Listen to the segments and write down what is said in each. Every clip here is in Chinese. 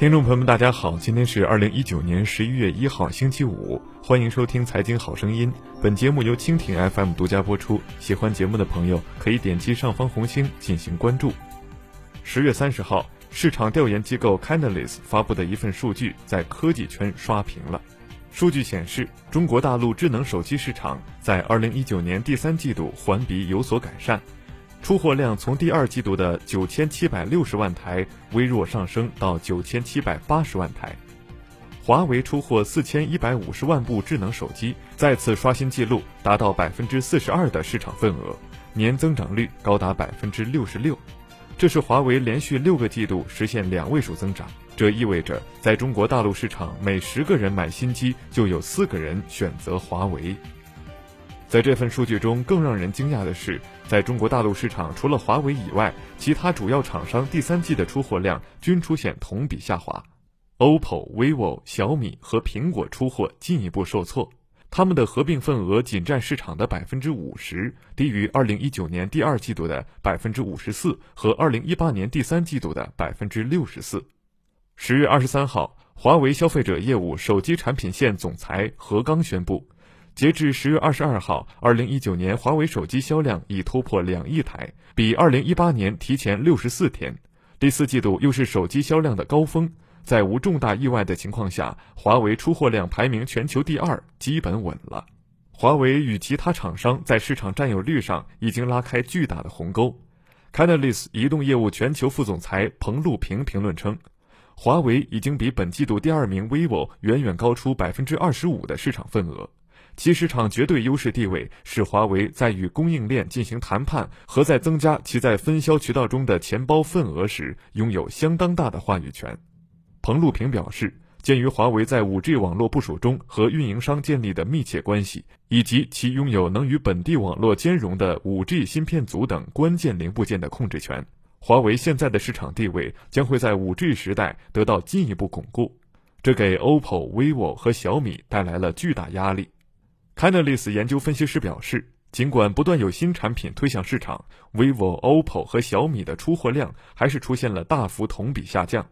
听众朋友们，大家好，今天是二零一九年十一月一号，星期五，欢迎收听《财经好声音》。本节目由蜻蜓 FM 独家播出。喜欢节目的朋友可以点击上方红星进行关注。十月三十号，市场调研机构 Canalys 发布的一份数据在科技圈刷屏了。数据显示，中国大陆智能手机市场在二零一九年第三季度环比有所改善。出货量从第二季度的九千七百六十万台微弱上升到九千七百八十万台，华为出货四千一百五十万部智能手机，再次刷新纪录，达到百分之四十二的市场份额，年增长率高达百分之六十六，这是华为连续六个季度实现两位数增长。这意味着，在中国大陆市场，每十个人买新机就有四个人选择华为。在这份数据中，更让人惊讶的是，在中国大陆市场，除了华为以外，其他主要厂商第三季的出货量均出现同比下滑。OPPO、vivo、小米和苹果出货进一步受挫，他们的合并份额仅占市场的百分之五十，低于二零一九年第二季度的百分之五十四和二零一八年第三季度的百分之六十四。十月二十三号，华为消费者业务手机产品线总裁何刚宣布。截至十月二十二号，二零一九年华为手机销量已突破两亿台，比二零一八年提前六十四天。第四季度又是手机销量的高峰，在无重大意外的情况下，华为出货量排名全球第二，基本稳了。华为与其他厂商在市场占有率上已经拉开巨大的鸿沟。Canalys 移动业务全球副总裁彭路平评论称，华为已经比本季度第二名 vivo 远远高出百分之二十五的市场份额。其市场绝对优势地位使华为在与供应链进行谈判和在增加其在分销渠道中的钱包份额时，拥有相当大的话语权。彭路平表示，鉴于华为在 5G 网络部署中和运营商建立的密切关系，以及其拥有能与本地网络兼容的 5G 芯片组等关键零部件的控制权，华为现在的市场地位将会在 5G 时代得到进一步巩固。这给 OPPO、vivo 和小米带来了巨大压力。Canalys 研究分析师表示，尽管不断有新产品推向市场，vivo、OPPO 和小米的出货量还是出现了大幅同比下降。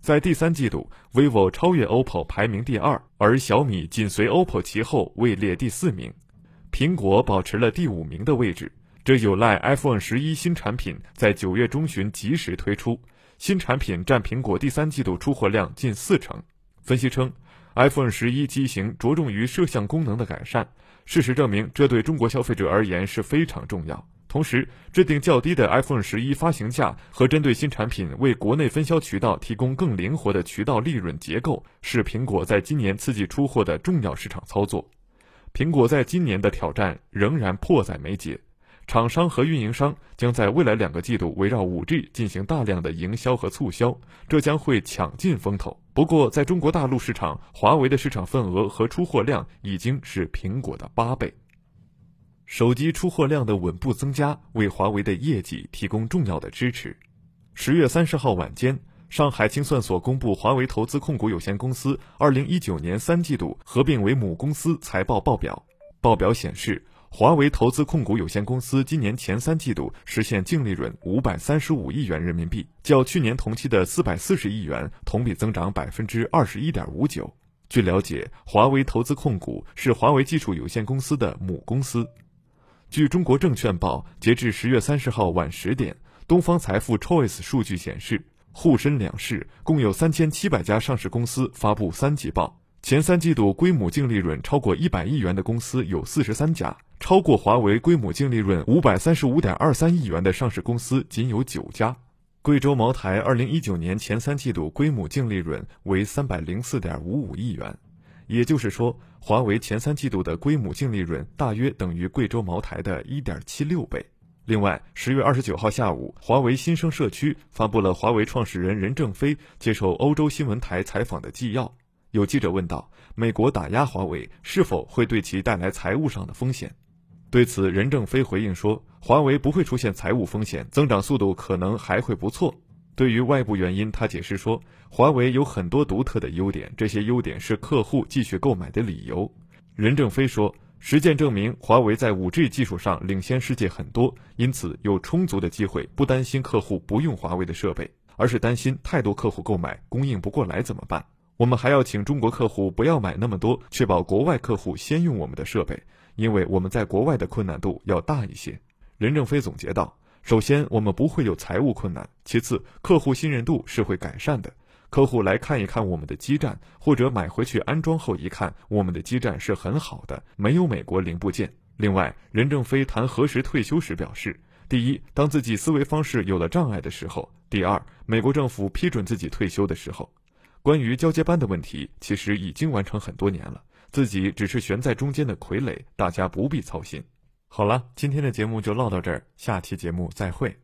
在第三季度，vivo 超越 OPPO 排名第二，而小米紧随 OPPO 其后位列第四名，苹果保持了第五名的位置。这有赖 iPhone 十一新产品在九月中旬及时推出，新产品占苹果第三季度出货量近四成。分析称。iPhone 十一机型着重于摄像功能的改善，事实证明，这对中国消费者而言是非常重要。同时，制定较低的 iPhone 十一发行价和针对新产品为国内分销渠道提供更灵活的渠道利润结构，是苹果在今年刺激出货的重要市场操作。苹果在今年的挑战仍然迫在眉睫。厂商和运营商将在未来两个季度围绕 5G 进行大量的营销和促销，这将会抢尽风头。不过，在中国大陆市场，华为的市场份额和出货量已经是苹果的八倍。手机出货量的稳步增加，为华为的业绩提供重要的支持。十月三十号晚间，上海清算所公布华为投资控股有限公司二零一九年三季度合并为母公司财报报表，报表显示。华为投资控股有限公司今年前三季度实现净利润五百三十五亿元人民币，较去年同期的四百四十亿元同比增长百分之二十一点五九。据了解，华为投资控股是华为技术有限公司的母公司。据中国证券报，截至十月三十号晚十点，东方财富 Choice 数据显示，沪深两市共有三千七百家上市公司发布三季报，前三季度归母净利润超过一百亿元的公司有四十三家。超过华为归母净利润五百三十五点二三亿元的上市公司仅有九家。贵州茅台二零一九年前三季度归母净利润为三百零四点五五亿元，也就是说，华为前三季度的归母净利润大约等于贵州茅台的一点七六倍。另外，十月二十九号下午，华为新生社区发布了华为创始人任正非接受欧洲新闻台采访的纪要。有记者问道：“美国打压华为是否会对其带来财务上的风险？”对此，任正非回应说：“华为不会出现财务风险，增长速度可能还会不错。”对于外部原因，他解释说：“华为有很多独特的优点，这些优点是客户继续购买的理由。”任正非说：“实践证明，华为在 5G 技术上领先世界很多，因此有充足的机会，不担心客户不用华为的设备。而是担心太多客户购买供应不过来怎么办。我们还要请中国客户不要买那么多，确保国外客户先用我们的设备，因为我们在国外的困难度要大一些。任正非总结道：“首先，我们不会有财务困难；其次，客户信任度是会改善的。客户来看一看我们的基站，或者买回去安装后一看，我们的基站是很好的，没有美国零部件。另外，任正非谈何时退休时表示：第一，当自己思维方式有了障碍的时候；第二，美国政府批准自己退休的时候。”关于交接班的问题，其实已经完成很多年了，自己只是悬在中间的傀儡，大家不必操心。好了，今天的节目就唠到这儿，下期节目再会。